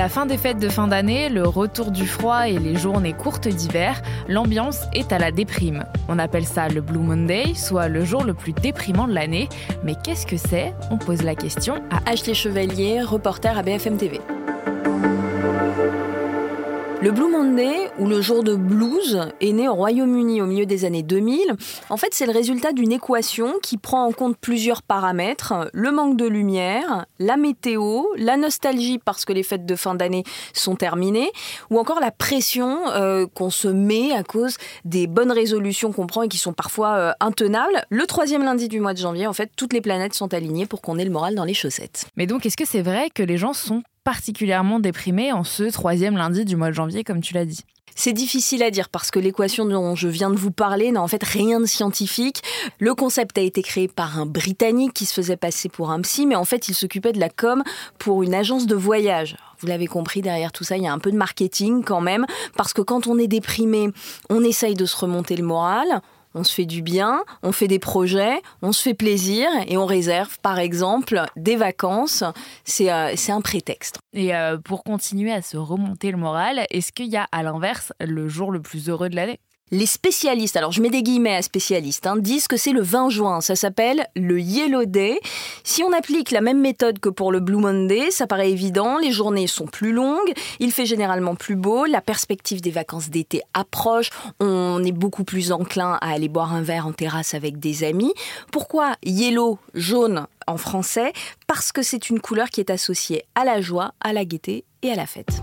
La fin des fêtes de fin d'année, le retour du froid et les journées courtes d'hiver, l'ambiance est à la déprime. On appelle ça le Blue Monday, soit le jour le plus déprimant de l'année. Mais qu'est-ce que c'est? On pose la question à Ashley Chevalier, reporter à BFM TV. Le Blue Monday, ou le jour de blues, est né au Royaume-Uni au milieu des années 2000. En fait, c'est le résultat d'une équation qui prend en compte plusieurs paramètres. Le manque de lumière, la météo, la nostalgie parce que les fêtes de fin d'année sont terminées, ou encore la pression euh, qu'on se met à cause des bonnes résolutions qu'on prend et qui sont parfois euh, intenables. Le troisième lundi du mois de janvier, en fait, toutes les planètes sont alignées pour qu'on ait le moral dans les chaussettes. Mais donc, est-ce que c'est vrai que les gens sont particulièrement déprimé en ce troisième lundi du mois de janvier, comme tu l'as dit c'est difficile à dire parce que l'équation dont je viens de vous parler n'a en fait rien de scientifique. Le concept a été créé par un Britannique qui se faisait passer pour un psy, mais en fait il s'occupait de la com pour une agence de voyage. Vous l'avez compris, derrière tout ça, il y a un peu de marketing quand même, parce que quand on est déprimé, on essaye de se remonter le moral, on se fait du bien, on fait des projets, on se fait plaisir et on réserve par exemple des vacances. C'est euh, un prétexte. Et euh, pour continuer à se remonter le moral, est-ce qu'il y a à l'inverse le jour le plus heureux de l'année? Les spécialistes, alors je mets des guillemets à spécialistes, hein, disent que c'est le 20 juin. Ça s'appelle le Yellow Day. Si on applique la même méthode que pour le Blue Monday, ça paraît évident. Les journées sont plus longues, il fait généralement plus beau, la perspective des vacances d'été approche, on est beaucoup plus enclin à aller boire un verre en terrasse avec des amis. Pourquoi Yellow, jaune en français? Parce que c'est une couleur qui est associée à la joie, à la gaieté et à la fête.